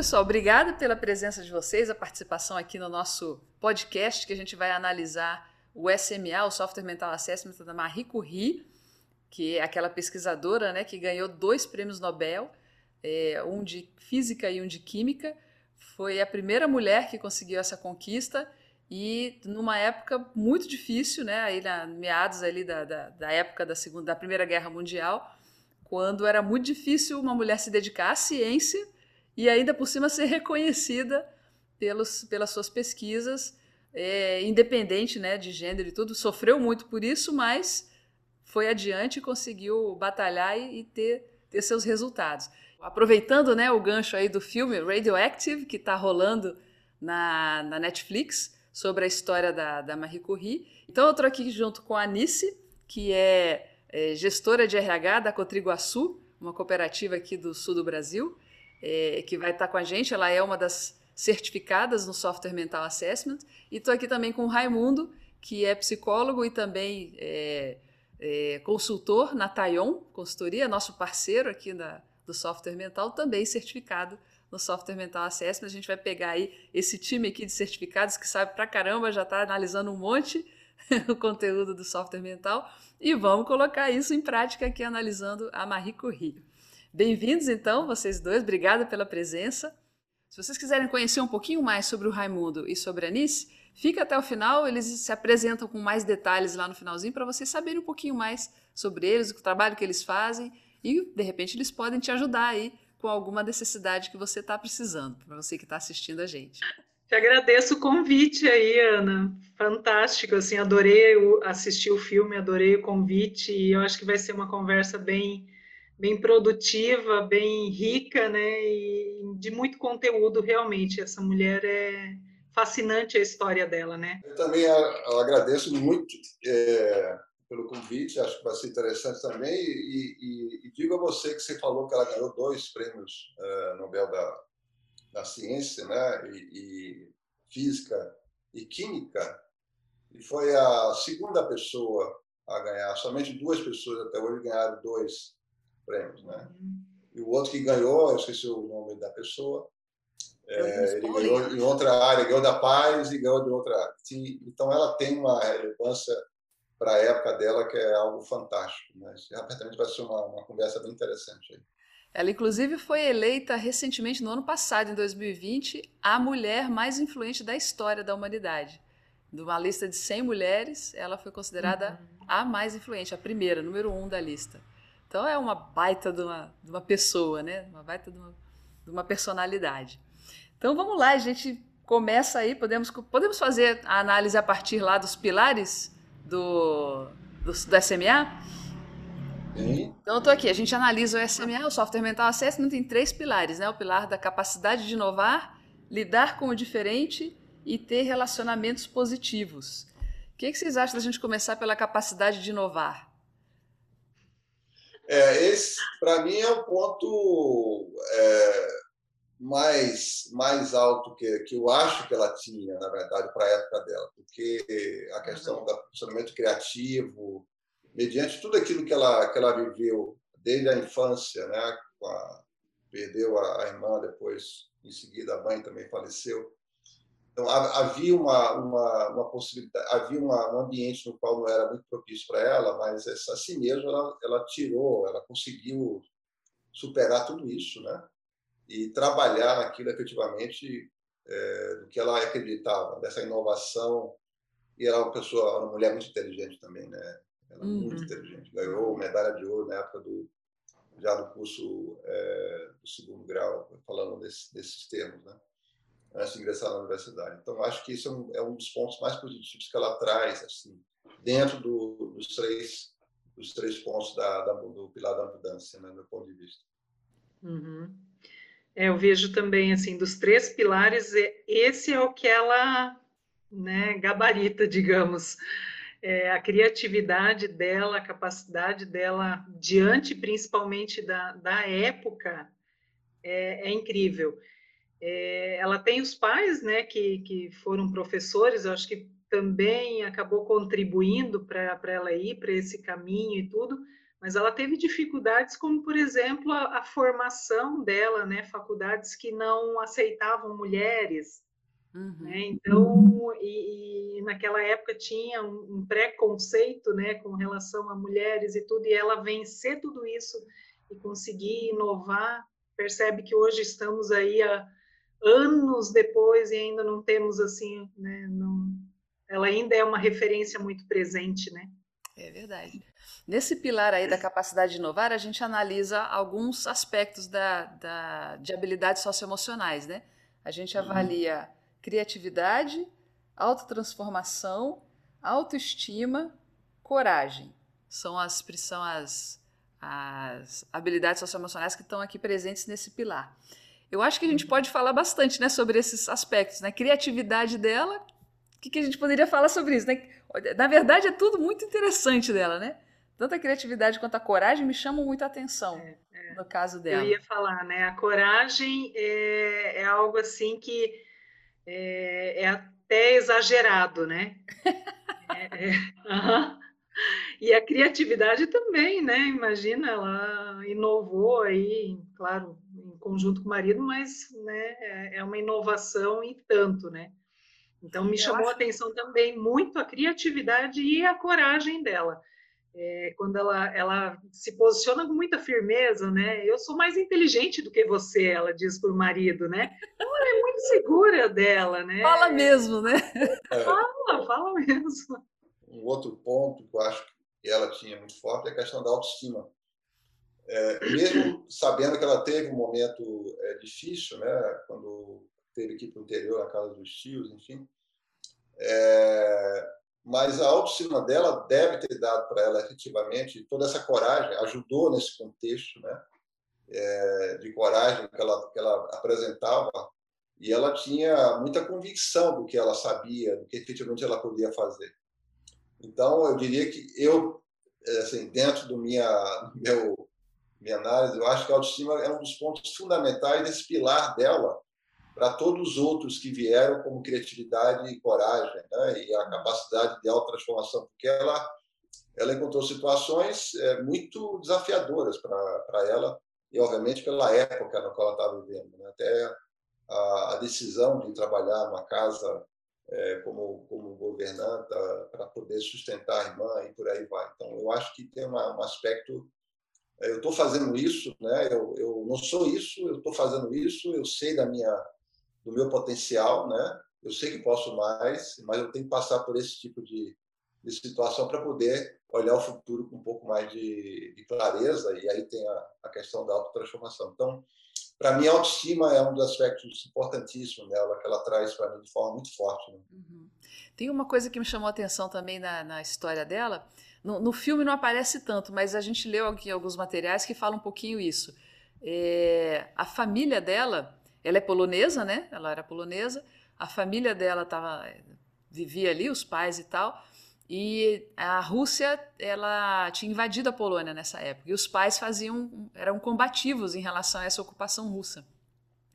pessoal, obrigada pela presença de vocês, a participação aqui no nosso podcast, que a gente vai analisar o SMA, o Software Mental Assessment da Marie Curie, que é aquela pesquisadora né, que ganhou dois prêmios Nobel, é, um de física e um de química. Foi a primeira mulher que conseguiu essa conquista e numa época muito difícil, né, aí na meados ali da, da, da época da segunda, da Primeira Guerra Mundial, quando era muito difícil uma mulher se dedicar à ciência e ainda por cima ser reconhecida pelos, pelas suas pesquisas, é, independente né, de gênero e tudo. Sofreu muito por isso, mas foi adiante e conseguiu batalhar e, e ter, ter seus resultados. Aproveitando né, o gancho aí do filme Radioactive, que está rolando na, na Netflix, sobre a história da, da Marie Curie. Então eu estou aqui junto com a Anice, que é, é gestora de RH da Cotriguaçu, uma cooperativa aqui do sul do Brasil é, que vai estar com a gente. Ela é uma das certificadas no Software Mental Assessment. E estou aqui também com o Raimundo, que é psicólogo e também é, é, consultor na Tayon Consultoria, nosso parceiro aqui da, do Software Mental, também certificado no Software Mental Assessment. A gente vai pegar aí esse time aqui de certificados que sabe pra caramba, já está analisando um monte o conteúdo do software mental e vamos colocar isso em prática aqui analisando a Marie Curie. Bem-vindos, então, vocês dois. Obrigada pela presença. Se vocês quiserem conhecer um pouquinho mais sobre o Raimundo e sobre a Anice, fica até o final. Eles se apresentam com mais detalhes lá no finalzinho para vocês saberem um pouquinho mais sobre eles, o trabalho que eles fazem e, de repente, eles podem te ajudar aí com alguma necessidade que você está precisando, para você que está assistindo a gente. Te agradeço o convite aí, Ana. Fantástico, assim, adorei assistir o filme, adorei o convite e eu acho que vai ser uma conversa bem bem produtiva, bem rica, né? E de muito conteúdo realmente. Essa mulher é fascinante a história dela, né? Eu também agradeço muito é, pelo convite, acho que vai ser interessante também. E, e, e, digo a você que você falou que ela ganhou dois prêmios é, Nobel da, da Ciência, né? E, e física e química. E foi a segunda pessoa a ganhar. Somente duas pessoas até hoje ganharam dois prêmios, né? E o outro que ganhou, eu esqueci o nome da pessoa, é, ele ganhou em outra área, ganhou da paz e ganhou de outra área. Então, ela tem uma relevância para a época dela que é algo fantástico. Mas certamente vai ser uma, uma conversa bem interessante aí. Ela, inclusive, foi eleita recentemente, no ano passado, em 2020, a mulher mais influente da história da humanidade. De uma lista de 100 mulheres, ela foi considerada uhum. a mais influente, a primeira, número um da lista. Então é uma baita de uma, de uma pessoa, né? Uma baita de uma, de uma personalidade. Então vamos lá, a gente começa aí, podemos, podemos fazer a análise a partir lá dos pilares do, do, do SMA? Então eu estou aqui, a gente analisa o SMA, o Software Mental Assessment, em três pilares, né? O pilar da capacidade de inovar, lidar com o diferente e ter relacionamentos positivos. O que, que vocês acham da gente começar pela capacidade de inovar? É, esse, para mim, é o ponto é, mais, mais alto que, que eu acho que ela tinha, na verdade, para a época dela, porque a questão uhum. do funcionamento criativo, mediante tudo aquilo que ela, que ela viveu desde a infância, né, a, perdeu a, a irmã, depois, em seguida, a mãe também faleceu. Então, havia uma, uma, uma possibilidade, havia uma, um ambiente no qual não era muito propício para ela, mas assim mesmo ela, ela tirou, ela conseguiu superar tudo isso, né? E trabalhar naquilo efetivamente é, do que ela acreditava, dessa inovação. E ela é uma pessoa, uma mulher muito inteligente também, né? Ela é uhum. muito inteligente. Ganhou medalha de ouro na época do já no curso é, do segundo grau, falando desse, desses termos, né? Antes de ingressar na universidade. Então, acho que isso é um, é um, dos pontos mais positivos que ela traz, assim, dentro do, dos três dos três pontos da, da, do pilar da mudança, né, do meu ponto de vista. Uhum. É, eu vejo também, assim, dos três pilares, esse é o que ela né, gabarita, digamos. É, a criatividade dela, a capacidade dela, diante principalmente da, da época, é, é incrível. É, ela tem os pais, né, que, que foram professores, eu acho que também acabou contribuindo para ela ir para esse caminho e tudo, mas ela teve dificuldades, como por exemplo a, a formação dela, né? Faculdades que não aceitavam mulheres. Uhum. Né? Então, e, e, naquela época tinha um, um preconceito, né, com relação a mulheres e tudo, e ela vencer tudo isso e conseguir inovar, percebe que hoje estamos aí há anos depois e ainda não temos assim, né, não, ela ainda é uma referência muito presente, né? É verdade. Nesse pilar aí da capacidade de inovar, a gente analisa alguns aspectos da, da, de habilidades socioemocionais, né? A gente uhum. avalia criatividade, autotransformação, autoestima, coragem. São as, são as, as habilidades socioemocionais que estão aqui presentes nesse pilar. Eu acho que a gente pode falar bastante né, sobre esses aspectos. Né? Criatividade dela, o que, que a gente poderia falar sobre isso? Né? Na verdade, é tudo muito interessante dela, né? Tanto a criatividade quanto a coragem me chamam muito a atenção é, é. no caso dela. Eu ia falar, né? A coragem é, é algo assim que é, é até exagerado, né? é, é, E a criatividade também, né? Imagina, ela inovou aí, claro, conjunto com o marido, mas né, é, é uma inovação e tanto, né? Então me chamou a atenção também muito a criatividade e a coragem dela é, quando ela, ela se posiciona com muita firmeza, né? Eu sou mais inteligente do que você, ela diz para o marido, né? Então ela é muito segura dela, né? Fala mesmo, né? É. Fala, fala mesmo. Um outro ponto que eu acho que ela tinha muito forte é a questão da autoestima. É, mesmo sabendo que ela teve um momento é, difícil, né? Quando teve que ir para o interior, na casa dos tios, enfim. É, mas a autoestima dela deve ter dado para ela efetivamente toda essa coragem, ajudou nesse contexto né, é, de coragem que ela, que ela apresentava, e ela tinha muita convicção do que ela sabia, do que efetivamente ela podia fazer. Então, eu diria que eu, assim, dentro do minha, meu, minha análise, eu acho que a autoestima é um dos pontos fundamentais desse pilar dela, para todos os outros que vieram como criatividade e coragem, né? e a capacidade de autotransformação, porque ela, ela encontrou situações é, muito desafiadoras para ela, e obviamente pela época na qual ela estava vivendo. Né? Até a, a, decisão de trabalhar numa casa é, como, como governanta para poder sustentar a irmã e por aí vai. Então, eu acho que tem uma, um aspecto eu estou fazendo isso, né? Eu, eu não sou isso, eu estou fazendo isso, eu sei da minha do meu potencial, né? Eu sei que posso mais, mas eu tenho que passar por esse tipo de, de situação para poder olhar o futuro com um pouco mais de, de clareza, e aí tem a, a questão da autotransformação. Então, para mim, a autoestima é um dos aspectos importantíssimos dela, que ela traz para mim de forma muito forte. Né? Uhum. Tem uma coisa que me chamou a atenção também na, na história dela. No, no, filme não aparece tanto, mas a gente leu aqui alguns materiais que falam um pouquinho isso. É, a família dela ela é polonesa, né? Ela era polonesa. A família dela tava, vivia ali, os pais e tal. E a Rússia, ela tinha invadido a Polônia nessa época. E os pais faziam, eram combativos em relação a essa ocupação russa.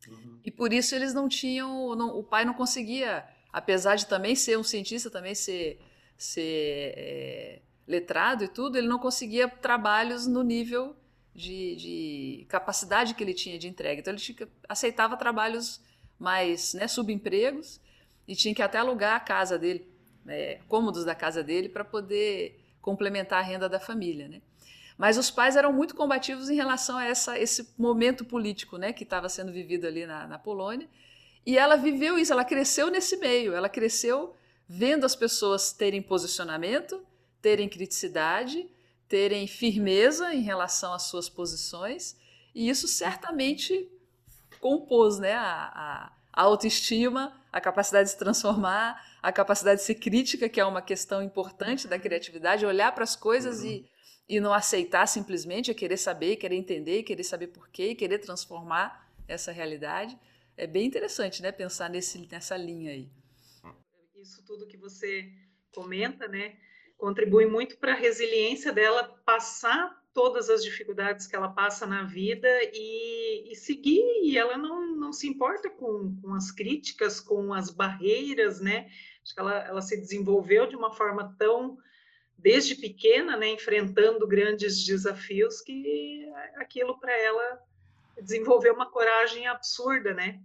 Uhum. E por isso eles não tinham, não, o pai não conseguia, apesar de também ser um cientista, também ser, ser é, letrado e tudo, ele não conseguia trabalhos no nível de, de, capacidade que ele tinha de entrega. Então ele tinha, aceitava trabalhos mais né, subempregos e tinha que até alugar a casa dele, né, cômodos da casa dele, para poder complementar a renda da família. Né? Mas os pais eram muito combativos em relação a essa, esse momento político né, que estava sendo vivido ali na, na Polônia. E ela viveu isso, ela cresceu nesse meio, ela cresceu vendo as pessoas terem posicionamento, terem criticidade terem firmeza em relação às suas posições, e isso certamente compôs né, a, a autoestima, a capacidade de se transformar, a capacidade de ser crítica, que é uma questão importante da criatividade, olhar para as coisas uhum. e, e não aceitar simplesmente, é querer saber, querer entender, querer saber por quê, querer transformar essa realidade. É bem interessante né, pensar nesse, nessa linha aí. Isso tudo que você comenta, né? Contribui muito para a resiliência dela passar todas as dificuldades que ela passa na vida e, e seguir, e ela não, não se importa com, com as críticas, com as barreiras, né? Acho que ela, ela se desenvolveu de uma forma tão desde pequena, né, enfrentando grandes desafios, que aquilo para ela desenvolveu uma coragem absurda, né?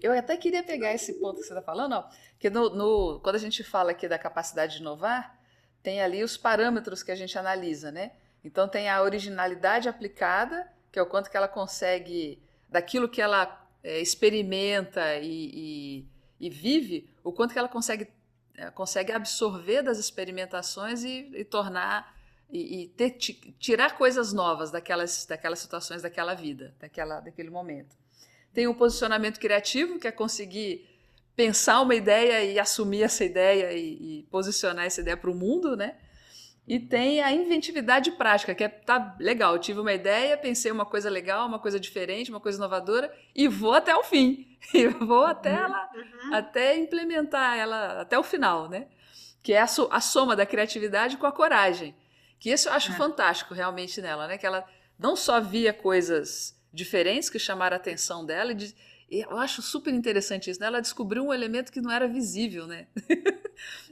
Eu até queria pegar esse ponto que você está falando, ó, que no, no, quando a gente fala aqui da capacidade de inovar, tem ali os parâmetros que a gente analisa, né? Então tem a originalidade aplicada, que é o quanto que ela consegue, daquilo que ela é, experimenta e, e, e, vive, o quanto que ela consegue, é, consegue absorver das experimentações e, e tornar e, ter, tirar coisas novas daquelas, daquelas situações, daquela vida, daquela, daquele momento. Tem o posicionamento criativo, que é conseguir pensar uma ideia e assumir essa ideia e, e posicionar essa ideia para o mundo, né? E tem a inventividade prática, que é tá legal. Eu tive uma ideia, pensei uma coisa legal, uma coisa diferente, uma coisa inovadora e vou até o fim. E vou até uhum, ela, uhum. até implementar ela até o final, né? Que é a, so, a, soma da criatividade com a coragem. Que isso eu acho é. fantástico realmente nela, né? Que ela não só via coisas diferentes que chamaram a atenção dela e, e eu acho super interessante isso, né? Ela descobriu um elemento que não era visível, né?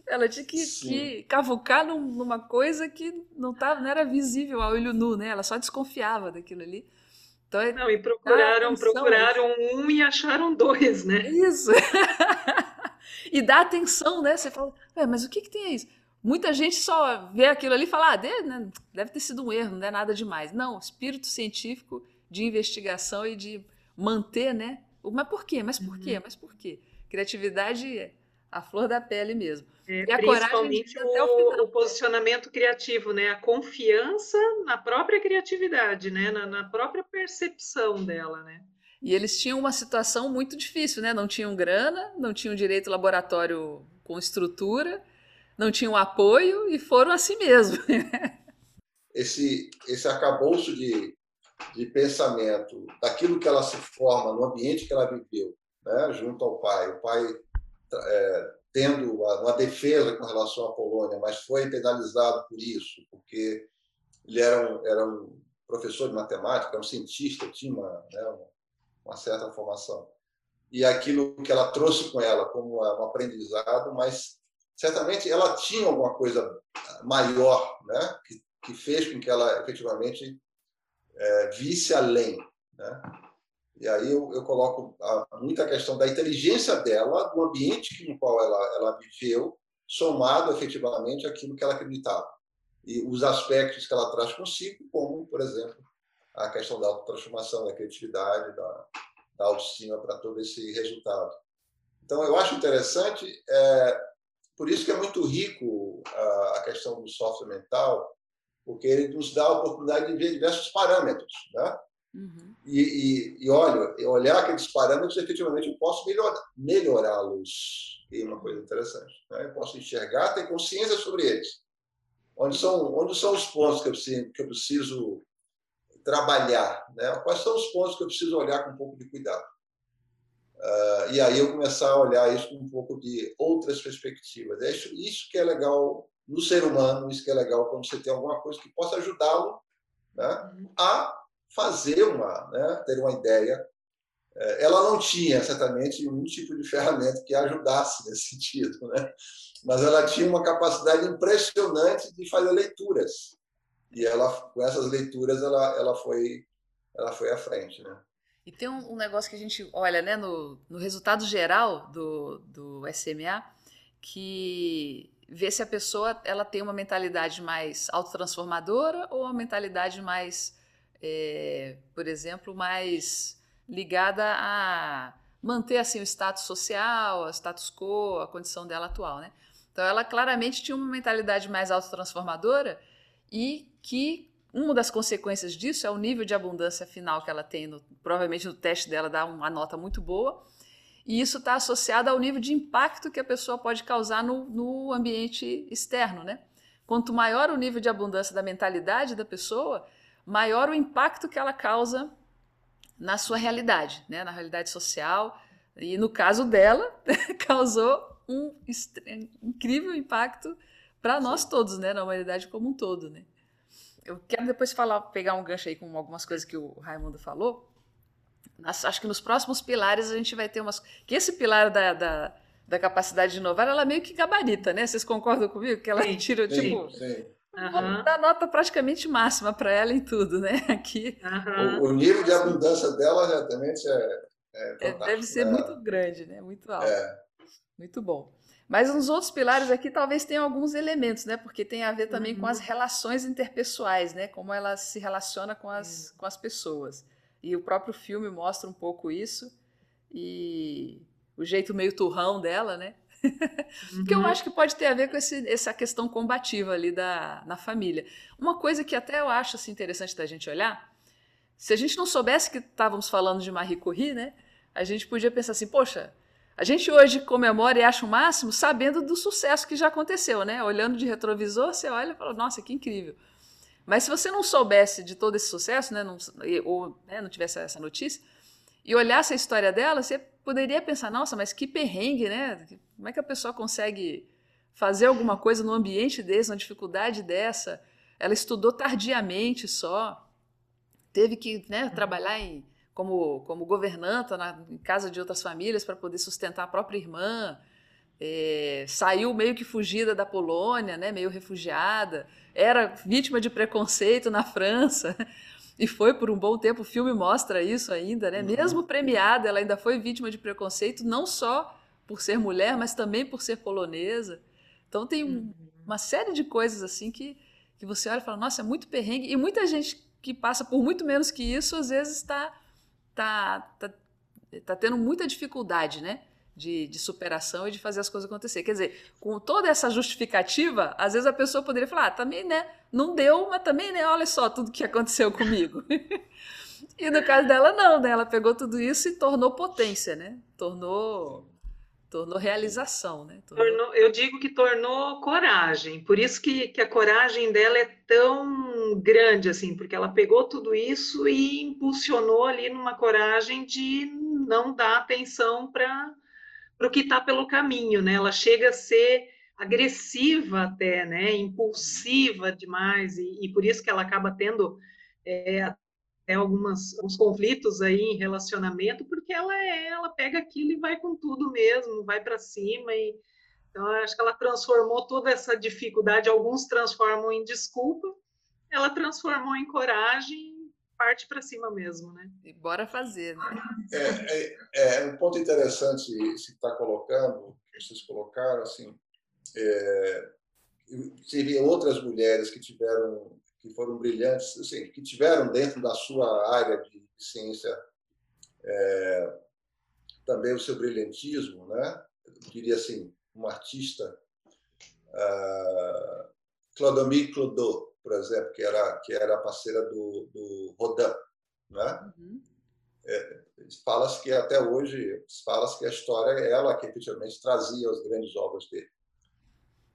Ela tinha que, que cavucar num, numa coisa que não, tava, não era visível ao olho nu, né? Ela só desconfiava daquilo ali. Então, é não, e procuraram, atenção, procuraram um e acharam dois, né? Isso. e dá atenção, né? Você fala, mas o que, que tem isso? Muita gente só vê aquilo ali e fala, ah, deve, né? deve ter sido um erro, não é nada demais. Não, espírito científico de investigação e de manter, né? Mas por quê? Mas por quê? Uhum. Mas por quê? Criatividade é a flor da pele mesmo. É, e a principalmente o, o, posicionamento criativo, né? A confiança na própria criatividade, né? Na, na, própria percepção dela, né? E eles tinham uma situação muito difícil, né? Não tinham grana, não tinham direito laboratório com estrutura, não tinham apoio e foram assim mesmo. esse esse arcabouço de, de pensamento daquilo que ela se forma no ambiente que ela viveu, né? Junto ao pai, o pai é, tendo uma defesa com relação à Polônia, mas foi penalizado por isso, porque ele era um, era um professor de matemática, um cientista, tinha uma, né, uma certa formação. E aquilo que ela trouxe com ela como um aprendizado, mas certamente ela tinha alguma coisa maior, né, que, que fez com que ela efetivamente é, visse além. Né? E aí eu, eu coloco a, muita questão da inteligência dela, do ambiente no qual ela, ela viveu, somado efetivamente àquilo que ela acreditava. E os aspectos que ela traz consigo, como, por exemplo, a questão da autotransformação, da criatividade, da, da autoestima para todo esse resultado. Então, eu acho interessante, é, por isso que é muito rico a, a questão do software mental, porque ele nos dá a oportunidade de ver diversos parâmetros, né? Uhum. E, e, e olha, olhar aqueles parâmetros, efetivamente, eu posso melhorá-los. E uma coisa interessante. Né? Eu posso enxergar, ter consciência sobre eles. Onde são, onde são os pontos que eu preciso, que eu preciso trabalhar? Né? Quais são os pontos que eu preciso olhar com um pouco de cuidado? Uh, e aí eu começar a olhar isso com um pouco de outras perspectivas. É isso, isso que é legal no ser humano, isso que é legal quando você tem alguma coisa que possa ajudá-lo né, uhum. a fazer uma, né, ter uma ideia. É, ela não tinha certamente nenhum tipo de ferramenta que ajudasse nesse sentido, né? mas ela tinha uma capacidade impressionante de fazer leituras e ela com essas leituras ela, ela foi ela foi à frente, né? E tem um, um negócio que a gente olha, né, no, no resultado geral do, do SMA, que vê se a pessoa ela tem uma mentalidade mais autotransformadora ou uma mentalidade mais é, por exemplo, mais ligada a manter assim o status social, o status quo, a condição dela atual, né? Então ela claramente tinha uma mentalidade mais autotransformadora e que uma das consequências disso é o nível de abundância final que ela tem, no, provavelmente no teste dela dá uma nota muito boa, e isso está associado ao nível de impacto que a pessoa pode causar no, no ambiente externo, né? Quanto maior o nível de abundância da mentalidade da pessoa, maior o impacto que ela causa na sua realidade, né? na realidade social. E no caso dela, causou um incrível impacto para nós todos, né? na humanidade como um todo. Né? Eu quero depois falar, pegar um gancho aí com algumas coisas que o Raimundo falou. Acho que nos próximos pilares a gente vai ter umas. Que esse pilar da, da, da capacidade de inovar, ela meio que gabarita, né? Vocês concordam comigo? Que ela sim, tira, sim, tipo. Sim. Uhum. Dá nota praticamente máxima para ela em tudo, né? Aqui. Uhum. O, o, nível de abundância dela certamente é, é, é Deve ser né? muito grande, né? Muito alto. É. Muito bom. Mas nos outros pilares aqui talvez tenham alguns elementos, né? Porque tem a ver também uhum. com as relações interpessoais, né? Como ela se relaciona com as, com as pessoas. E o próprio filme mostra um pouco isso. E o jeito meio turrão dela, né? Uhum. que eu acho que pode ter a ver com esse, essa questão combativa ali da, na família. Uma coisa que até eu acho assim, interessante da gente olhar, se a gente não soubesse que estávamos falando de Marie Curie, né? A gente podia pensar assim, poxa, a gente hoje comemora e acha o máximo sabendo do sucesso que já aconteceu, né? Olhando de retrovisor, você olha e fala, nossa, que incrível. Mas se você não soubesse de todo esse sucesso, né, não, ou né, não tivesse essa notícia, e olhasse a história dela, você poderia pensar, nossa, mas que perrengue, né? Como é que a pessoa consegue fazer alguma coisa num ambiente desse, numa dificuldade dessa? Ela estudou tardiamente só, teve que né, trabalhar em como, como governanta na, em casa de outras famílias para poder sustentar a própria irmã. É, saiu meio que fugida da Polônia, né, meio refugiada, era vítima de preconceito na França e foi por um bom tempo. O filme mostra isso ainda, né? Uhum. Mesmo premiada, ela ainda foi vítima de preconceito, não só por ser mulher, mas também por ser polonesa. Então tem um, uhum. uma série de coisas assim que, que você olha e fala, nossa, é muito perrengue. E muita gente que passa por muito menos que isso, às vezes está tá, tá, tá tendo muita dificuldade, né? De, de, superação e de fazer as coisas acontecer. Quer dizer, com toda essa justificativa, às vezes a pessoa poderia falar, ah, também, né? Não deu, mas também, né? Olha só tudo que aconteceu comigo. e no caso dela, não, né? Ela pegou tudo isso e tornou potência, né? Tornou tornou realização, né? Tornou... Tornou, eu digo que tornou coragem. Por isso que, que a coragem dela é tão grande, assim, porque ela pegou tudo isso e impulsionou ali numa coragem de não dar atenção para o que está pelo caminho, né? Ela chega a ser agressiva até, né? Impulsiva demais e, e por isso que ela acaba tendo é, é, algumas, alguns conflitos aí em relacionamento, porque ela é, ela pega aquilo e vai com tudo mesmo, vai para cima e então acho que ela transformou toda essa dificuldade, alguns transformam em desculpa, ela transformou em coragem, parte para cima mesmo, né? E bora fazer, né? É, é, é um ponto interessante se está colocando, vocês colocaram assim, é, seria outras mulheres que tiveram que foram brilhantes, assim, que tiveram dentro da sua área de ciência é, também o seu brilhantismo, né? Eu diria assim, um artista, uh, Clodomir Clodot, por exemplo, que era que era parceira do, do Rodin, né? Uhum. É, fala-se que até hoje fala-se que a história é ela que efetivamente trazia as grandes obras dele.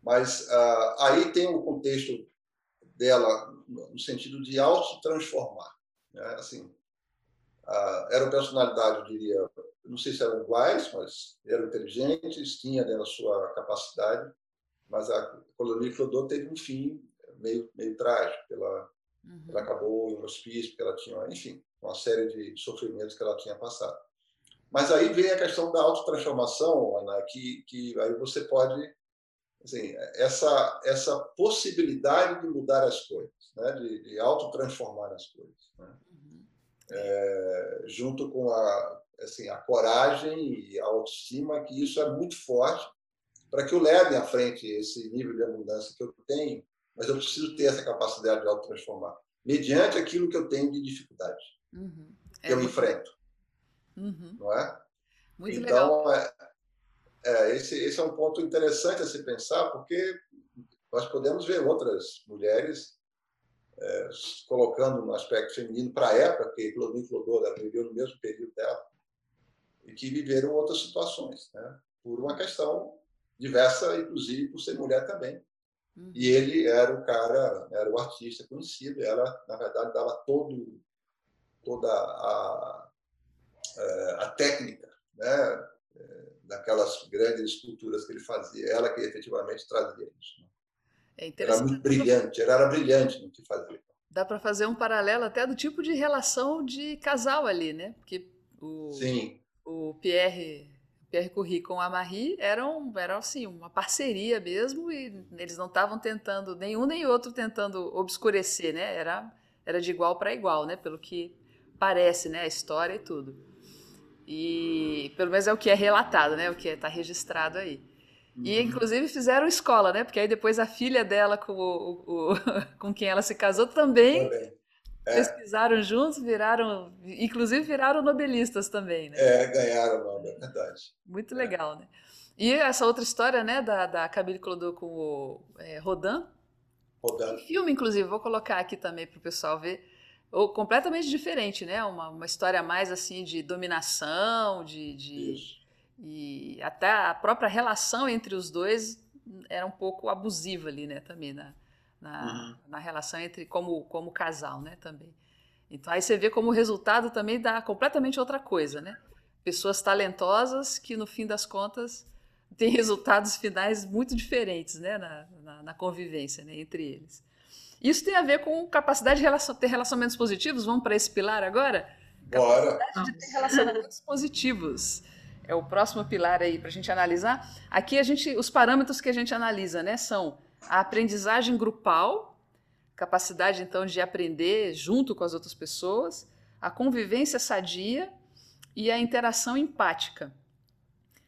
Mas uh, aí tem o contexto dela no sentido de auto-transformar. Né? Assim, eram personalidades, eu diria, não sei se eram iguais, mas eram inteligentes, tinha dentro da sua capacidade, mas a colonia Clodô teve um fim meio, meio trágico. Ela, uhum. ela acabou em um hospício, porque ela tinha, enfim, uma série de sofrimentos que ela tinha passado. Mas aí vem a questão da autotransformação, Ana, que, que aí você pode assim, essa, essa possibilidade de mudar as coisas, né? de, de autotransformar as coisas. Né? Uhum. É, junto com a, assim, a coragem e a autoestima, que isso é muito forte para que eu leve à frente esse nível de abundância que eu tenho, mas eu preciso ter essa capacidade de autotransformar, mediante aquilo que eu tenho de dificuldade, uhum. que é eu muito... enfrento. Uhum. Não é? Muito então, legal. É, é, esse, esse é um ponto interessante a se pensar, porque nós podemos ver outras mulheres é, colocando no aspecto feminino para a época, que Claudine Clodora viveu no mesmo período dela, e que viveram outras situações, né? por uma questão diversa, inclusive por ser mulher também. Uhum. E ele era o cara, era o artista conhecido, ela, na verdade, dava todo, toda a, é, a técnica, né? daquelas grandes esculturas que ele fazia, ela que efetivamente trazia isso. Né? É era muito brilhante, ela era brilhante no que fazia. Dá para fazer um paralelo até do tipo de relação de casal ali, né? Porque o, Sim. o Pierre, Pierre Curie com a Marie eram, eram assim, uma parceria mesmo, e eles não estavam tentando, nenhum nem outro tentando obscurecer, né? Era, era de igual para igual, né? Pelo que parece, né? A história e tudo. E pelo menos é o que é relatado, né? O que está registrado aí. E uhum. inclusive fizeram escola, né? Porque aí depois a filha dela com, o, o com quem ela se casou também, também. É. pesquisaram juntos, viraram, inclusive viraram nobelistas também, né? É, ganharam o nome, é verdade. Muito legal, é. né? E essa outra história, né, da, da Camille Clodot com o é, Rodin. Rodin. filme, inclusive, vou colocar aqui também para o pessoal ver. Ou completamente diferente, né? Uma, uma história mais assim de dominação, de, de e até a própria relação entre os dois era um pouco abusiva ali, né? Também na, na, uhum. na relação entre como como casal, né? Também. Então aí você vê como o resultado também dá completamente outra coisa, né? Pessoas talentosas que no fim das contas têm resultados finais muito diferentes, né? Na, na, na convivência né? entre eles. Isso tem a ver com capacidade de relacion ter relacionamentos positivos. Vamos para esse pilar agora? Bora. Capacidade de ter relacionamentos positivos. É o próximo pilar aí para a gente analisar. Aqui a gente, os parâmetros que a gente analisa, né, são a aprendizagem grupal, capacidade então de aprender junto com as outras pessoas, a convivência sadia e a interação empática.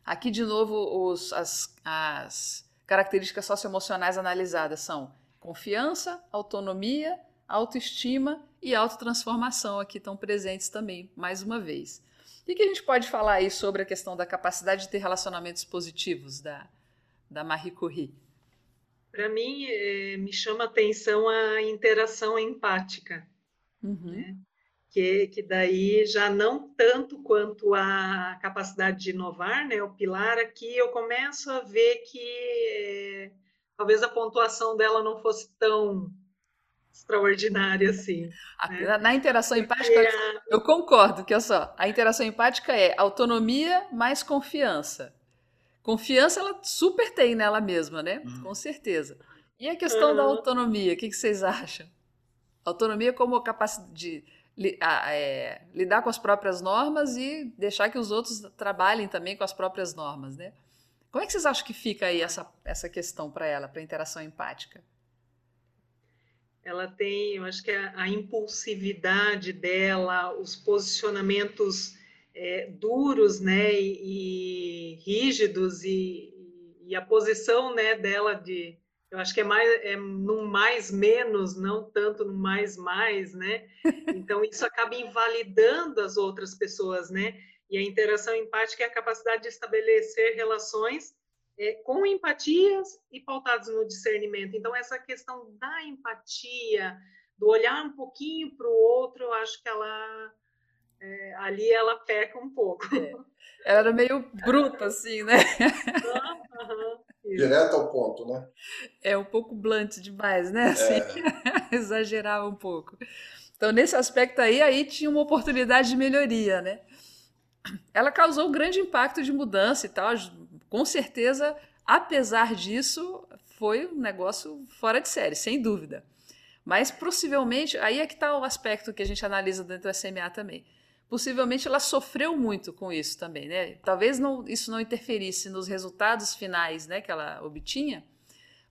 Aqui de novo os, as, as características socioemocionais analisadas são Confiança, autonomia, autoestima e autotransformação aqui estão presentes também, mais uma vez. O que a gente pode falar aí sobre a questão da capacidade de ter relacionamentos positivos da, da Marie Curie? Para mim, é, me chama atenção a interação empática. Uhum. Né? Que, que daí já não tanto quanto a capacidade de inovar, né? O pilar aqui eu começo a ver que é, talvez a pontuação dela não fosse tão extraordinária assim. Né? Na interação empática, é... eu concordo, que é só, a interação empática é autonomia mais confiança. Confiança ela super tem nela mesma, né? Uhum. Com certeza. E a questão uhum. da autonomia, o que, que, vocês acham? Autonomia como capacidade de é, lidar com as próprias normas e deixar que os outros trabalhem também com as próprias normas, né? Como é que vocês acham que fica aí essa, essa questão para ela, para a interação empática? Ela tem, eu acho que a, a impulsividade dela, os posicionamentos é, duros, né, e, e rígidos e, e, a posição, né, dela de, eu acho que é mais é no mais menos, não tanto no mais mais, né? Então isso acaba invalidando as outras pessoas, né? E a interação empática é a capacidade de estabelecer relações é, com empatias e pautadas no discernimento. Então, essa questão da empatia, do olhar um pouquinho para o outro, eu acho que ela é, ali ela peca um pouco. É. Ela era meio bruta, assim, né? Uhum, Direto ao ponto, né? É um pouco blunt demais, né? Assim, é. exagerava um pouco. Então, nesse aspecto aí, aí tinha uma oportunidade de melhoria, né? ela causou um grande impacto de mudança e tal. Com certeza, apesar disso, foi um negócio fora de série, sem dúvida. Mas possivelmente, aí é que está o aspecto que a gente analisa dentro da SMA também. Possivelmente ela sofreu muito com isso também, né? Talvez não, isso não interferisse nos resultados finais né, que ela obtinha,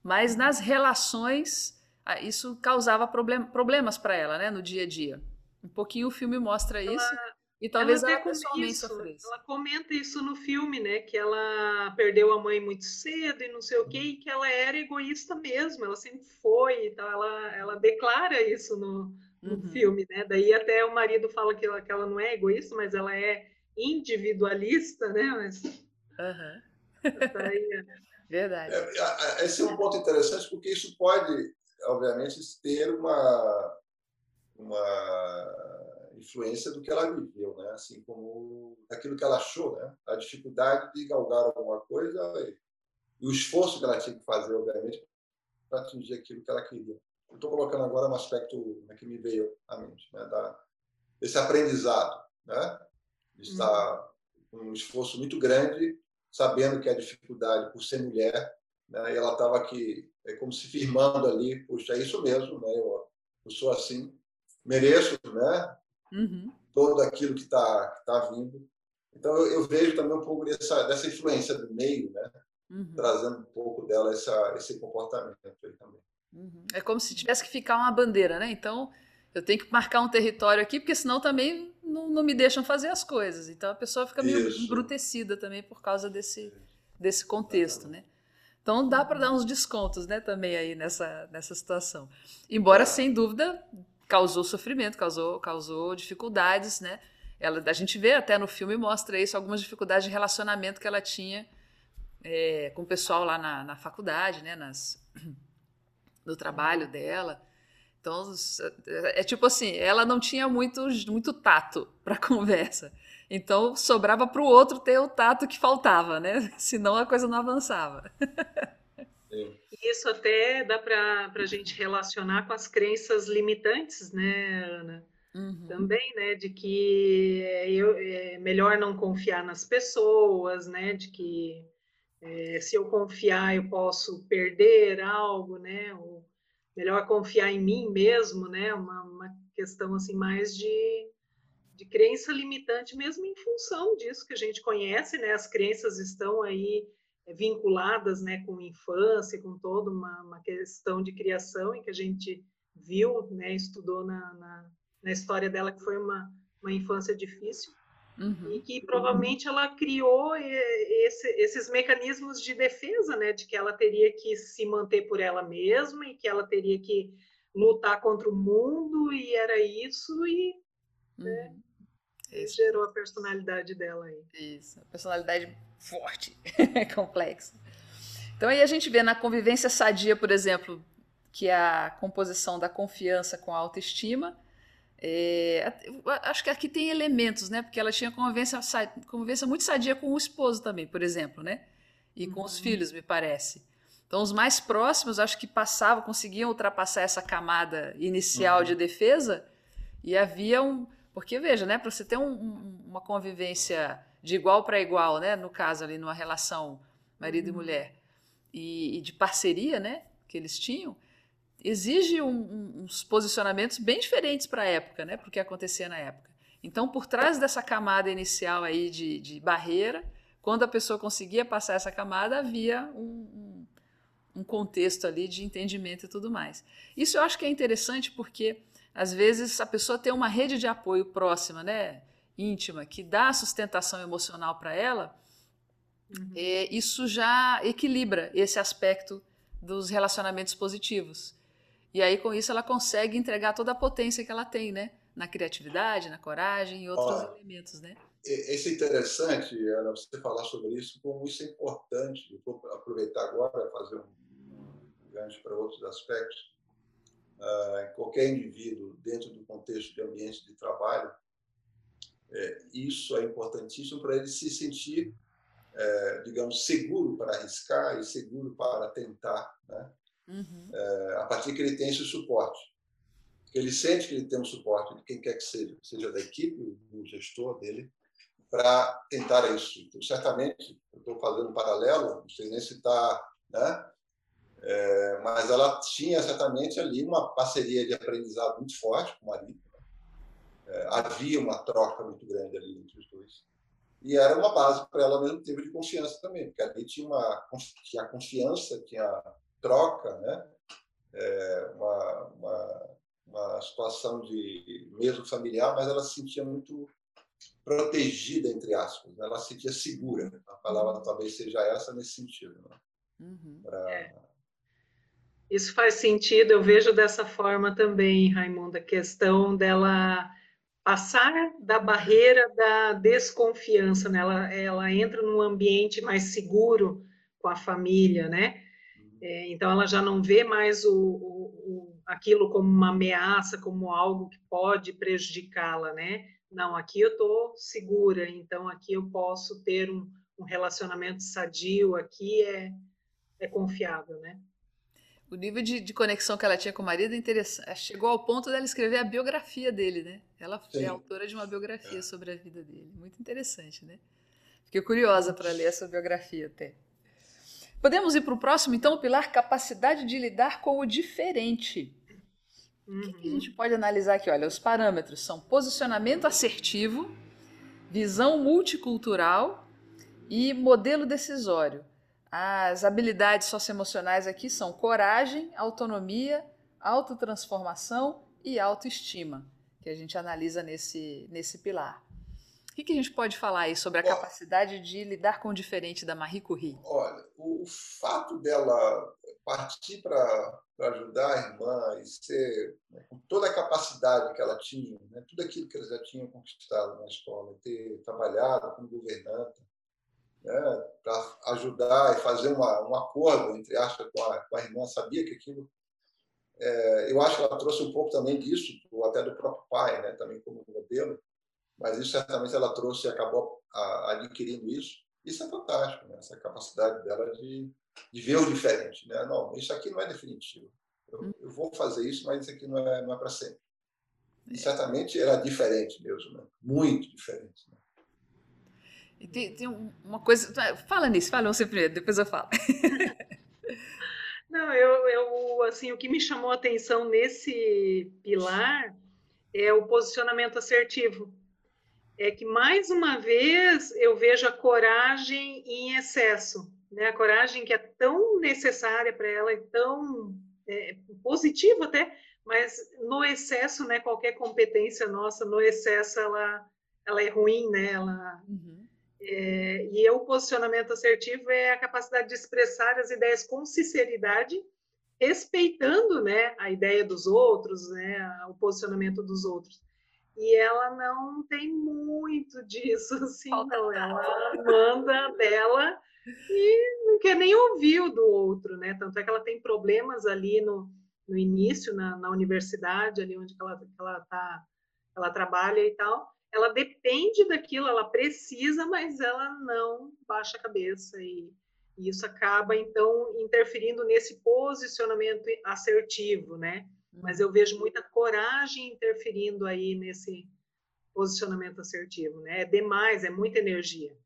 mas nas relações ah, isso causava problem, problemas para ela né, no dia a dia. Um pouquinho o filme mostra isso. E talvez ela, ela pessoalmente isso, sofresse. Ela comenta isso no filme, né? Que ela perdeu a mãe muito cedo e não sei o quê, e que ela era egoísta mesmo, ela sempre foi e tal. Ela, ela declara isso no, no uhum. filme, né? Daí até o marido fala que ela, que ela não é egoísta, mas ela é individualista, né? Mas... Uhum. Verdade. É, esse é um ponto interessante, porque isso pode, obviamente, ter uma, uma influência do que ela viveu, né? Assim como daquilo que ela achou, né? A dificuldade de galgar alguma coisa e o esforço que ela tinha que fazer, obviamente, para atingir aquilo que ela queria. Estou colocando agora um aspecto né, que me veio à mente, né? Da, desse aprendizado, né? De estar com um esforço muito grande, sabendo que a dificuldade por ser mulher, né? E ela estava aqui é como se firmando ali, puxa, é isso mesmo, né? Eu, eu sou assim, mereço, né? uhum. todo aquilo que está que tá vindo. Então, eu, eu, vejo também um pouco dessa, dessa influência do meio, né? Uhum. trazendo um pouco dela essa, esse comportamento aí também. Uhum. É como se tivesse que ficar uma bandeira, né? Então, eu tenho que marcar um território aqui, porque senão também não, não me deixam fazer as coisas. Então, a pessoa fica meio Isso. embrutecida também por causa desse, desse contexto, né? Então, dá para dar uns descontos, né, também aí nessa, nessa situação. Embora, é. sem dúvida, causou sofrimento, causou, causou dificuldades, né? Ela, a gente vê até no filme mostra isso, algumas dificuldades de relacionamento que ela tinha é, com o pessoal lá na, na faculdade, né, nas, no trabalho dela. Então, é, é tipo assim, ela não tinha muito, muito tato para conversa. Então, sobrava para o outro ter o tato que faltava, né? Senão a coisa não avançava. Isso até dá para a gente relacionar com as crenças limitantes, né, Ana? Uhum. Também, né, de que eu, é melhor não confiar nas pessoas, né, de que é, se eu confiar eu posso perder algo, né, ou melhor confiar em mim mesmo, né, uma, uma questão assim mais de, de crença limitante mesmo em função disso que a gente conhece, né, as crenças estão aí vinculadas, né, com infância, com toda uma, uma questão de criação em que a gente viu, né, estudou na, na na história dela, que foi uma, uma infância difícil, uhum. e que provavelmente ela criou esse, esses mecanismos de defesa, né, de que ela teria que se manter por ela mesma e que ela teria que lutar contra o mundo, e era isso, e né, uhum. né, gerou a personalidade dela aí. Isso, a personalidade forte, complexa. Então aí a gente vê na convivência sadia, por exemplo, que é a composição da confiança com a autoestima, é, acho que aqui tem elementos, né? Porque ela tinha convivência, convivência muito sadia com o esposo também, por exemplo, né? E com uhum. os filhos, me parece. Então, os mais próximos, acho que passavam, conseguiam ultrapassar essa camada inicial uhum. de defesa e havia um. Porque, veja, né? Para você ter um, um, uma convivência de igual para igual, né? No caso ali, numa relação marido uhum. e mulher, e, e de parceria, né? Que eles tinham exige um, um, uns posicionamentos bem diferentes para a época, né? Para o que acontecia na época. Então, por trás dessa camada inicial aí de, de barreira, quando a pessoa conseguia passar essa camada, havia um, um, contexto ali de entendimento e tudo mais. Isso eu acho que é interessante porque, às vezes, a pessoa tem uma rede de apoio próxima, né? íntima, que dá sustentação emocional para ela, uhum. é, isso já equilibra esse aspecto dos relacionamentos positivos. E aí, com isso, ela consegue entregar toda a potência que ela tem, né? Na criatividade, na coragem e outros elementos, né? Isso é interessante, Ana, você falar sobre isso, como isso é importante. Eu vou aproveitar agora fazer um gancho para outros aspectos. Uh, qualquer indivíduo, dentro do contexto de ambiente de trabalho, é, isso é importantíssimo para ele se sentir, é, digamos, seguro para arriscar e seguro para tentar, né? Uhum. é, a partir que ele tem esse suporte. Ele sente que ele tem um suporte de quem quer que seja, seja da equipe, do gestor dele, para tentar isso. Então, certamente, eu estou fazendo um paralelo, não sei nem se está, né? É, mas ela tinha certamente ali uma parceria de aprendizado muito forte com o marido. Né? É, havia uma troca muito grande ali entre os dois. E era uma base para ela mesmo tempo de confiança também, porque ali tinha uma tinha confiança, tinha troca, né? É uma, uma, uma situação de mesmo familiar, mas ela se sentia muito protegida, entre aspas. Né? Ela se sentia segura. A palavra uhum. talvez seja essa nesse sentido. Né? Uhum. Pra... É. Isso faz sentido, eu vejo dessa forma também, Raimundo, a questão dela passar da barreira da desconfiança, né? ela, ela entra num ambiente mais seguro com a família, né? É, então, ela já não vê mais o, o, o, aquilo como uma ameaça, como algo que pode prejudicá-la, né? Não, aqui eu estou segura, então aqui eu posso ter um, um relacionamento sadio, aqui é, é confiável, né? O nível de, de, conexão que ela tinha com o marido é interessante. É, chegou ao ponto dela escrever a biografia dele, né? Ela é Sim. é autora de uma biografia é. sobre a vida dele. Muito interessante, né? Fiquei curiosa para ler essa biografia até. Podemos ir para o próximo, então, o pilar capacidade de lidar com o diferente. Uhum. O que, a gente pode analisar aqui? Olha, os parâmetros são posicionamento assertivo, visão multicultural e modelo decisório. As habilidades socioemocionais aqui são coragem, autonomia, autotransformação e autoestima, que a gente analisa nesse, nesse pilar. O que, que a gente pode falar aí sobre a capacidade de lidar com o diferente da Marie Curie? Olha, o fato dela partir para ajudar a irmã e ser, né, com toda a capacidade que ela tinha, né, tudo aquilo que ela já tinha conquistado na escola, ter trabalhado como governanta, né, para ajudar e fazer uma, um acordo, entre aspas, com a, com a irmã, sabia que aquilo. É, eu acho que ela trouxe um pouco também disso, até do próprio pai, né, também como modelo, mas isso certamente ela trouxe e acabou adquirindo isso. Isso é fantástico, né? essa capacidade dela de, de ver o diferente. Né? Não, isso aqui não é definitivo. Eu, eu vou fazer isso, mas isso aqui não é, não é para sempre. E certamente era diferente mesmo, né? muito diferente. Né? Tem, tem, uma coisa. Fala nisso, fala você primeiro, depois eu falo. Não, eu, eu, assim, o que me chamou a atenção nesse pilar é o posicionamento assertivo é que mais uma vez eu vejo a coragem em excesso, né? A coragem que é tão necessária para ela e tão é, positiva até, mas no excesso, né? Qualquer competência nossa no excesso ela ela é ruim, né? Ela uhum. é, e o posicionamento assertivo é a capacidade de expressar as ideias com sinceridade, respeitando, né? A ideia dos outros, né? O posicionamento dos outros e ela não tem muito disso, assim, não. Ela manda dela e não quer nem ouvir o do outro, né? Tanto é que ela tem problemas ali no, no início, na, na universidade, ali onde ela, ela, tá, ela trabalha e tal. Ela depende daquilo, ela precisa, mas ela não baixa a cabeça e, e isso acaba, então, interferindo nesse posicionamento assertivo, né? Mas eu vejo muita coragem interferindo aí nesse posicionamento assertivo, né? É demais, é muita energia.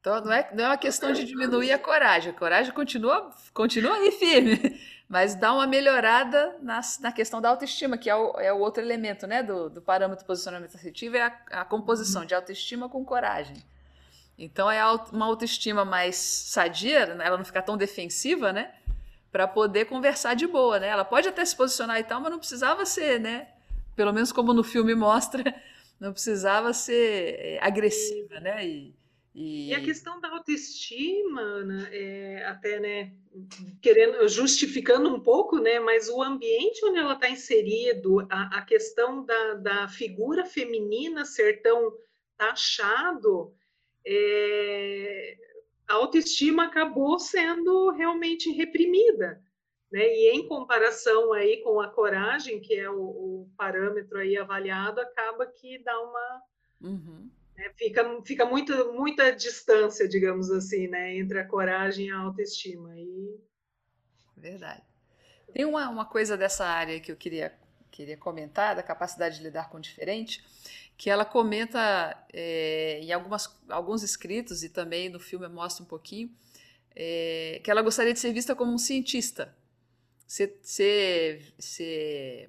Então não é, não é uma questão de diminuir a coragem, a coragem continua, continua aí firme, mas dá uma melhorada na, na questão da autoestima, que é o, é o outro elemento né, do, do parâmetro posicionamento assertivo, é a, a composição uhum. de autoestima com coragem. Então é uma autoestima mais sadia, ela não fica tão defensiva, né? Para poder conversar de boa, né? Ela pode até se posicionar e tal, mas não precisava ser, né? Pelo menos como no filme mostra, não precisava ser é, agressiva, né? E, e... e a questão da autoestima, é, até, né, querendo, justificando um pouco, né, mas o ambiente onde ela está inserido, a, a questão da, da figura feminina ser tão taxado, é, a autoestima acabou sendo realmente reprimida. Né? E em comparação aí com a coragem, que é o, o parâmetro aí avaliado, acaba que dá uma... Uhum. Né? Fica, fica muito, muita distância, digamos assim, né? entre a coragem e a autoestima. E... Verdade. Tem uma, uma coisa dessa área que eu queria, queria comentar, da capacidade de lidar com o diferente, que ela comenta é, em algumas, alguns escritos e também no filme mostra um pouquinho é, que ela gostaria de ser vista como um cientista, ser, ser, ser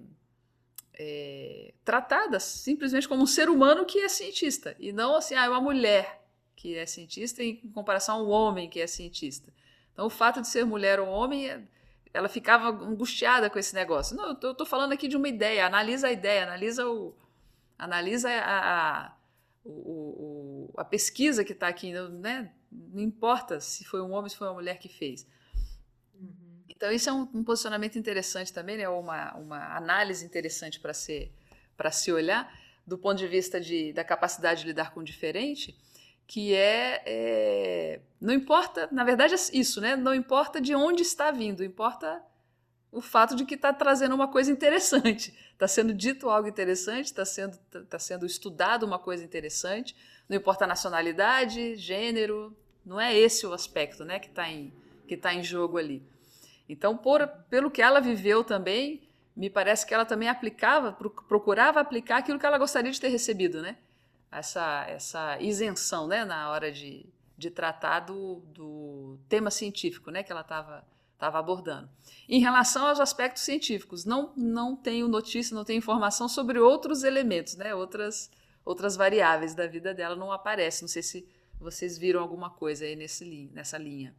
é, tratada simplesmente como um ser humano que é cientista e não assim, ah, é uma mulher que é cientista em comparação a um homem que é cientista. Então, o fato de ser mulher ou homem, ela ficava angustiada com esse negócio. Não, eu estou falando aqui de uma ideia, analisa a ideia, analisa o, analisa a, a, o, a pesquisa que está aqui, né? não importa se foi um homem, se foi uma mulher que fez. Uhum. Então, isso é um, um, posicionamento interessante também, né? uma, uma análise interessante para se, se olhar, do ponto de vista de, da capacidade de lidar com o diferente, que é, é, não importa, na verdade é isso, né? Não importa de onde está vindo, importa o fato de que está trazendo uma coisa interessante. Está sendo dito algo interessante, está sendo, tá sendo estudado uma coisa interessante. Não importa a nacionalidade, gênero, não é esse o aspecto né, que está em, que tá em jogo ali. Então, por, pelo que ela viveu também, me parece que ela também aplicava, procurava aplicar aquilo que ela gostaria de ter recebido, né? Essa, essa isenção né, na hora de, de tratar do, do tema científico né, que ela estava estava abordando. Em relação aos aspectos científicos, não, não tenho notícia, não tenho informação sobre outros elementos, né? outras, outras variáveis da vida dela não aparecem. Não sei se vocês viram alguma coisa aí nesse, nessa linha.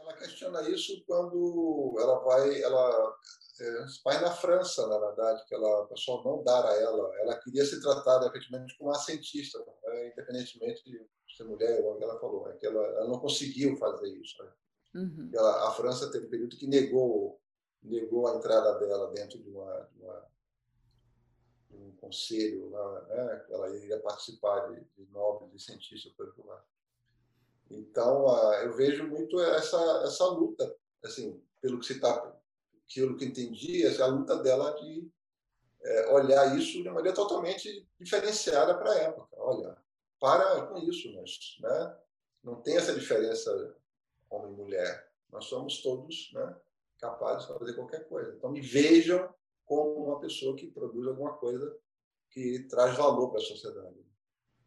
Ela questiona isso quando ela vai, ela é, vai na França, na verdade, que ela, o pessoal não dar a ela. Ela queria ser tratada efetivamente como uma cientista, né? independentemente de ser mulher ou o que ela falou, é que ela, ela, não conseguiu fazer isso. Né? Uhum. Ela, a França teve um período que negou negou a entrada dela dentro de uma, de uma um conselho lá, né? ela iria participar de, de nobres, de cientistas por lá. Então, eu vejo muito essa essa luta, assim, pelo que se está, pelo que entendi, essa luta dela de é, olhar isso de uma maneira totalmente diferenciada para a época. Olha, para com isso, mas, né? Não tem essa diferença homem e mulher. Nós somos todos, né? Capazes de fazer qualquer coisa. Então, me vejam como uma pessoa que produz alguma coisa que traz valor para a sociedade.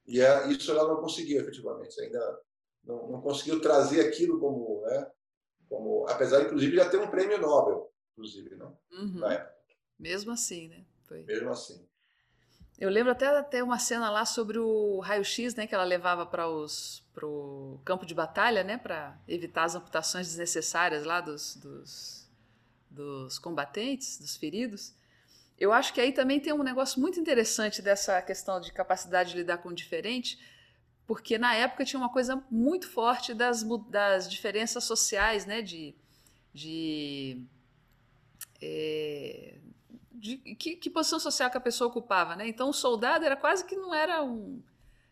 E é, isso ela não conseguiu, efetivamente. Ainda não, não conseguiu trazer aquilo como, né, como, apesar, inclusive, de já ter um prêmio Nobel, inclusive, não? Uhum. Mesmo assim, né? Foi. Mesmo assim. Eu lembro até até uma cena lá sobre o raio-x, né, que ela levava para os pro campo de batalha, né, para evitar as amputações desnecessárias lá dos, dos, dos combatentes, dos feridos. Eu acho que aí também tem um negócio muito interessante dessa questão de capacidade de lidar com o diferente, porque na época tinha uma coisa muito forte das, das diferenças sociais, né? De, de, é, de que, que, posição social que a pessoa ocupava, né? Então o soldado era quase que não era um,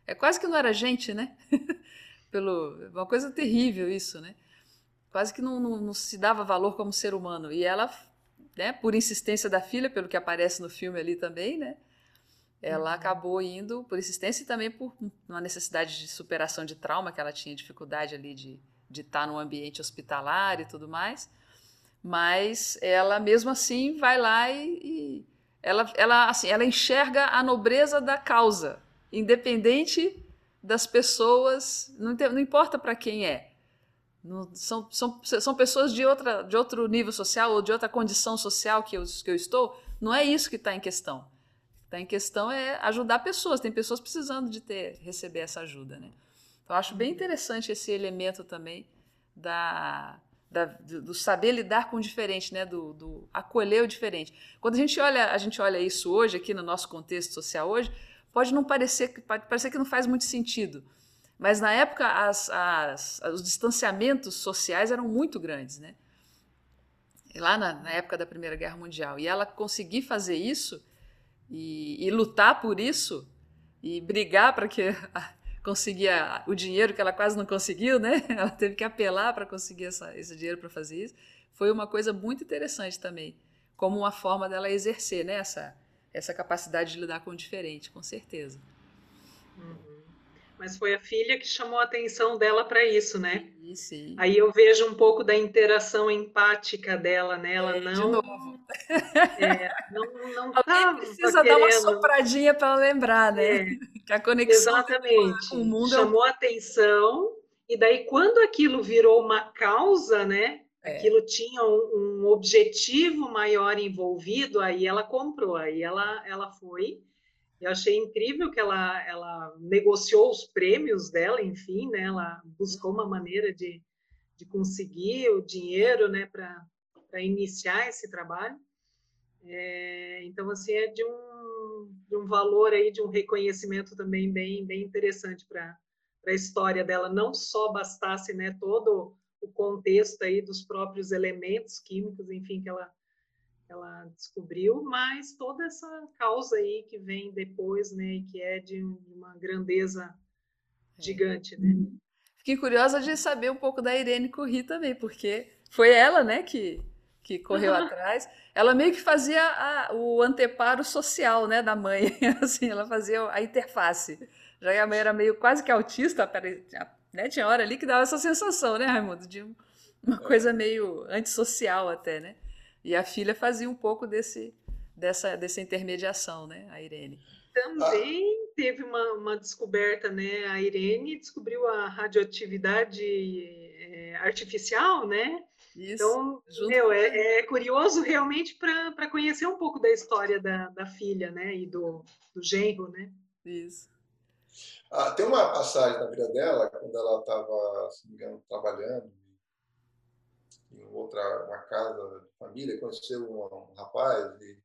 é quase que não era gente, né? Pelo, uma coisa terrível isso, né? Quase que não, não, não se dava valor como ser humano. E ela, né? Por insistência da filha, pelo que aparece no filme ali também, né? ela uhum. acabou indo por insistência e também por uma necessidade de superação de trauma, que ela tinha dificuldade ali de, de estar num ambiente hospitalar e tudo mais. Mas ela, mesmo assim, vai lá e, e ela, ela, assim, ela enxerga a nobreza da causa, independente das pessoas, não, não importa para quem é. Não, são, são, são pessoas de, outra, de outro nível social ou de outra condição social que eu, que eu estou, não é isso que está em questão Está em questão é ajudar pessoas. Tem pessoas precisando de ter receber essa ajuda, né? Então, eu acho bem interessante esse elemento também da, da, do saber lidar com o diferente, né? Do, do, acolher o diferente. Quando a gente olha, a gente olha isso hoje aqui no nosso contexto social hoje, pode não parecer, pode parecer que não faz muito sentido. Mas na época as, as, os distanciamentos sociais eram muito grandes, né? Lá na, na época da Primeira Guerra Mundial. E ela conseguir fazer isso e, e lutar por isso e brigar para que conseguir o dinheiro que ela quase não conseguiu, né? Ela teve que apelar para conseguir essa, esse dinheiro para fazer isso. Foi uma coisa muito interessante também, como uma forma dela exercer né? essa, essa capacidade de lidar com o diferente, com certeza. Uhum. Mas foi a filha que chamou a atenção dela para isso, né? Sim, sim. Aí eu vejo um pouco da interação empática dela, né? Ela é, não. De novo. É, não, não tá precisa dar uma sopradinha para lembrar, né? É, a conexão exatamente. com o mundo é chamou é... atenção e daí quando aquilo virou uma causa, né? É. Aquilo tinha um, um objetivo maior envolvido, aí ela comprou, aí ela, ela foi eu achei incrível que ela, ela negociou os prêmios dela, enfim, né? Ela buscou uma maneira de, de conseguir o dinheiro, né? Para iniciar esse trabalho. É, então, assim, é de um, de um valor aí, de um reconhecimento também bem, bem interessante para a história dela. Não só bastasse, né? Todo o contexto aí dos próprios elementos químicos, enfim, que ela ela descobriu, mas toda essa causa aí que vem depois, né, e que é de uma grandeza é. gigante, né? Fiquei curiosa de saber um pouco da Irene Corri também, porque foi ela, né, que, que correu atrás. Ela meio que fazia a, o anteparo social, né, da mãe, assim, ela fazia a interface. Já que a mãe era meio quase que autista, né, tinha hora ali que dava essa sensação, né, Raimundo, de uma é. coisa meio antissocial até, né? E a filha fazia um pouco desse, dessa, dessa intermediação, né, a Irene. Também ah. teve uma, uma descoberta, né? A Irene descobriu a radioatividade é, artificial, né? Isso, então, meu, é, é, curioso realmente para conhecer um pouco da história da, da filha, né? E do, do genro, né? Isso. Ah, tem uma passagem na vida dela, quando ela estava, se não me engano, trabalhando em outra uma casa de família, conheceu um, um rapaz e,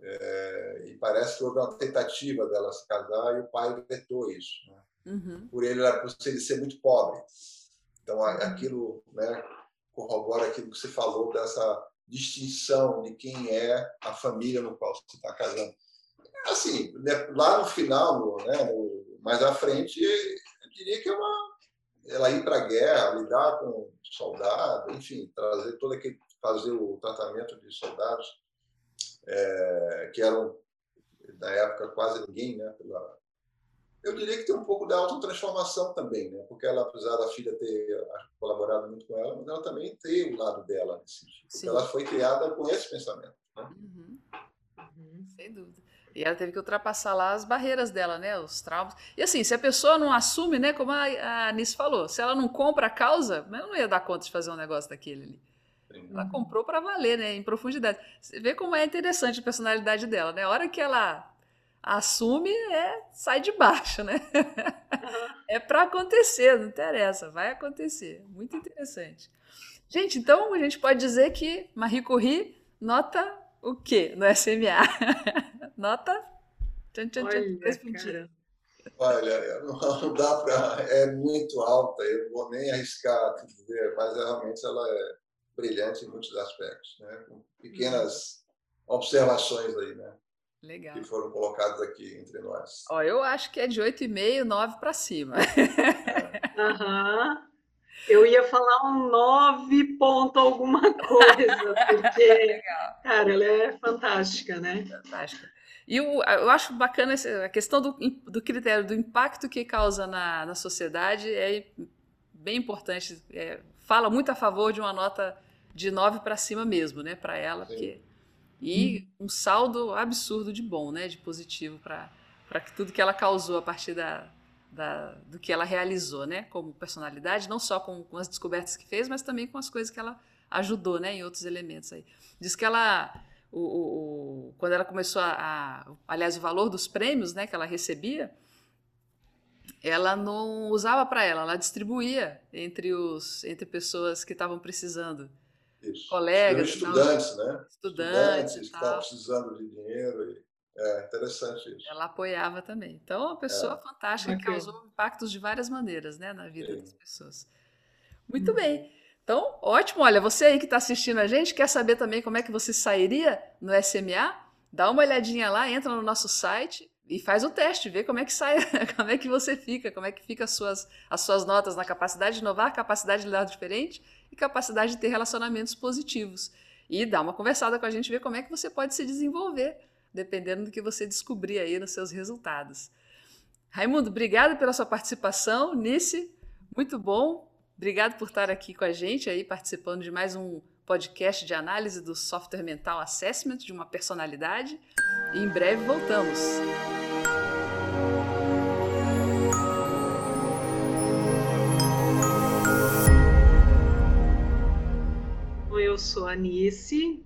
é, e, parece que houve uma tentativa dela se casar e o pai vetou isso. Né? Uhum. Por ele, por ele ser muito pobre. Então, uhum. aquilo né, corrobora aquilo que você falou dessa distinção de quem é a família no qual você está casando. Assim, né, lá no final, né, mais à frente, eu diria que é uma, ela ir para a guerra, lidar com soldado, enfim, trazer todo aquele, fazer o tratamento de soldados é, que eram da época quase ninguém, né, pela, eu diria que tem um pouco da autotransformação também, né? porque ela, apesar da filha ter colaborado muito com ela, mas ela também tem o lado dela nesse sentido. Ela foi criada com esse pensamento. Né? Uhum. Uhum. Sem dúvida. E ela teve que ultrapassar lá as barreiras dela, né? Os traumas. E assim, se a pessoa não assume, né? Como a Anice falou, se ela não compra a causa, ela não ia dar conta de fazer um negócio daquele ali. Ela comprou para valer, né? Em profundidade. Você vê como é interessante a personalidade dela, né? A hora que ela assume é sai de baixo, né? Uhum. é para acontecer, não interessa, vai acontecer. Muito interessante. Gente, então a gente pode dizer que Marie Curie nota o quê no SMA? nota tchan, tchan, tchan, Olha, não dá para. É muito alta, eu não vou nem arriscar dizer, mas realmente ela é brilhante em muitos aspectos, né? com pequenas uhum. observações aí, né? Legal. que foram colocados aqui entre nós. Ó, eu acho que é de 8,5, 9 para cima. Aham. Uhum. Eu ia falar um 9 ponto alguma coisa, porque, cara, ela é fantástica, né? Fantástica. E eu, eu acho bacana essa, a questão do, do critério do impacto que causa na, na sociedade é bem importante. É, fala muito a favor de uma nota de 9 para cima mesmo, né, para ela, Sim. porque e um saldo absurdo de bom, né, de positivo para tudo que ela causou a partir da, da, do que ela realizou, né, como personalidade, não só com, com, as descobertas que fez, mas também com as coisas que ela ajudou, né, em outros elementos aí. Diz que ela, o, o, o quando ela começou a, a, aliás, o valor dos prêmios, né, que ela recebia, ela não usava para ela, ela distribuía entre os entre pessoas que estavam precisando. Isso. Colegas. Estudantes, tal. né? Estudantes. que estavam precisando de dinheiro. E... É interessante isso. Ela apoiava também. Então, uma pessoa é. fantástica que causou impactos de várias maneiras né, na vida Sim. das pessoas. Muito hum. bem. Então, ótimo. Olha, você aí que está assistindo a gente, quer saber também como é que você sairia no SMA? Dá uma olhadinha lá, entra no nosso site e faz o teste, vê como é que sai, como é que você fica, como é que fica as suas, as suas notas na capacidade de inovar, capacidade de lidar diferente e capacidade de ter relacionamentos positivos. E dá uma conversada com a gente, ver como é que você pode se desenvolver, dependendo do que você descobrir aí nos seus resultados. Raimundo, obrigado pela sua participação. Nice, muito bom. Obrigado por estar aqui com a gente aí, participando de mais um podcast de análise do software mental assessment de uma personalidade. E em breve voltamos. Eu sou a Anice,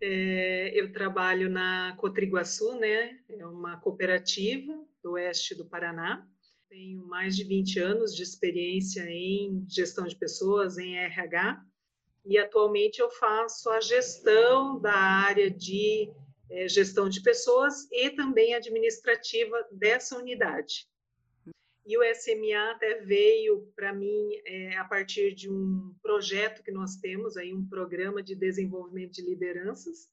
é, eu trabalho na Cotriguaçu, né? É uma cooperativa do oeste do Paraná. Tenho mais de 20 anos de experiência em gestão de pessoas, em RH, e atualmente eu faço a gestão da área de é, gestão de pessoas e também administrativa dessa unidade. E o SMA até veio para mim é, a partir de um projeto que nós temos aí, um programa de desenvolvimento de lideranças,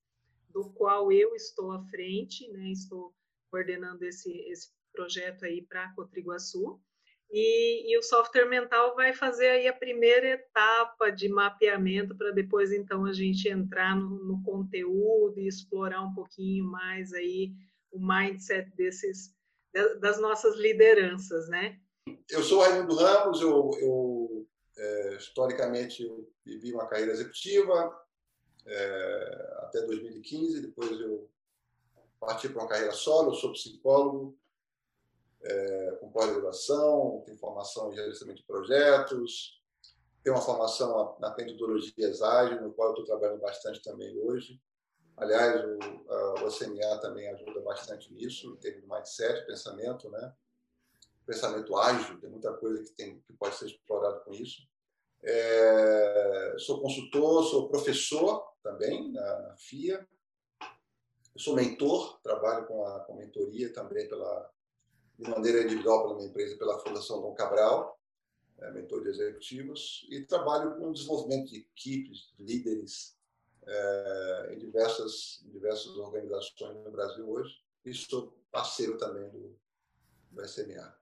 do qual eu estou à frente, né? Estou coordenando esse, esse projeto aí para Cotriguaçu. E, e, o software mental vai fazer aí a primeira etapa de mapeamento para depois então a gente entrar no, no, conteúdo e explorar um pouquinho mais aí o mindset desses das nossas lideranças, né? Eu sou Raimundo Ramos, eu, eu é, historicamente eu vivi uma carreira executiva é, até 2015, depois eu parti para uma carreira solo, eu sou psicólogo, é, com pós-graduação, tenho formação em gerenciamento de projetos, tenho uma formação na metodologia ágil, no qual eu estou trabalhando bastante também hoje. Aliás, o, a, o SMA também ajuda bastante nisso, em termos de mindset, pensamento, né? pensamento ágil, tem muita coisa que, tem, que pode ser explorado com isso. É, sou consultor, sou professor também na, na FIA. Sou mentor, trabalho com a com mentoria também pela, de maneira individual pela minha empresa, pela Fundação Dom Cabral, é, mentor de executivos, e trabalho com desenvolvimento de equipes, de líderes é, em, diversas, em diversas organizações no Brasil hoje, e sou parceiro também do, do SMA.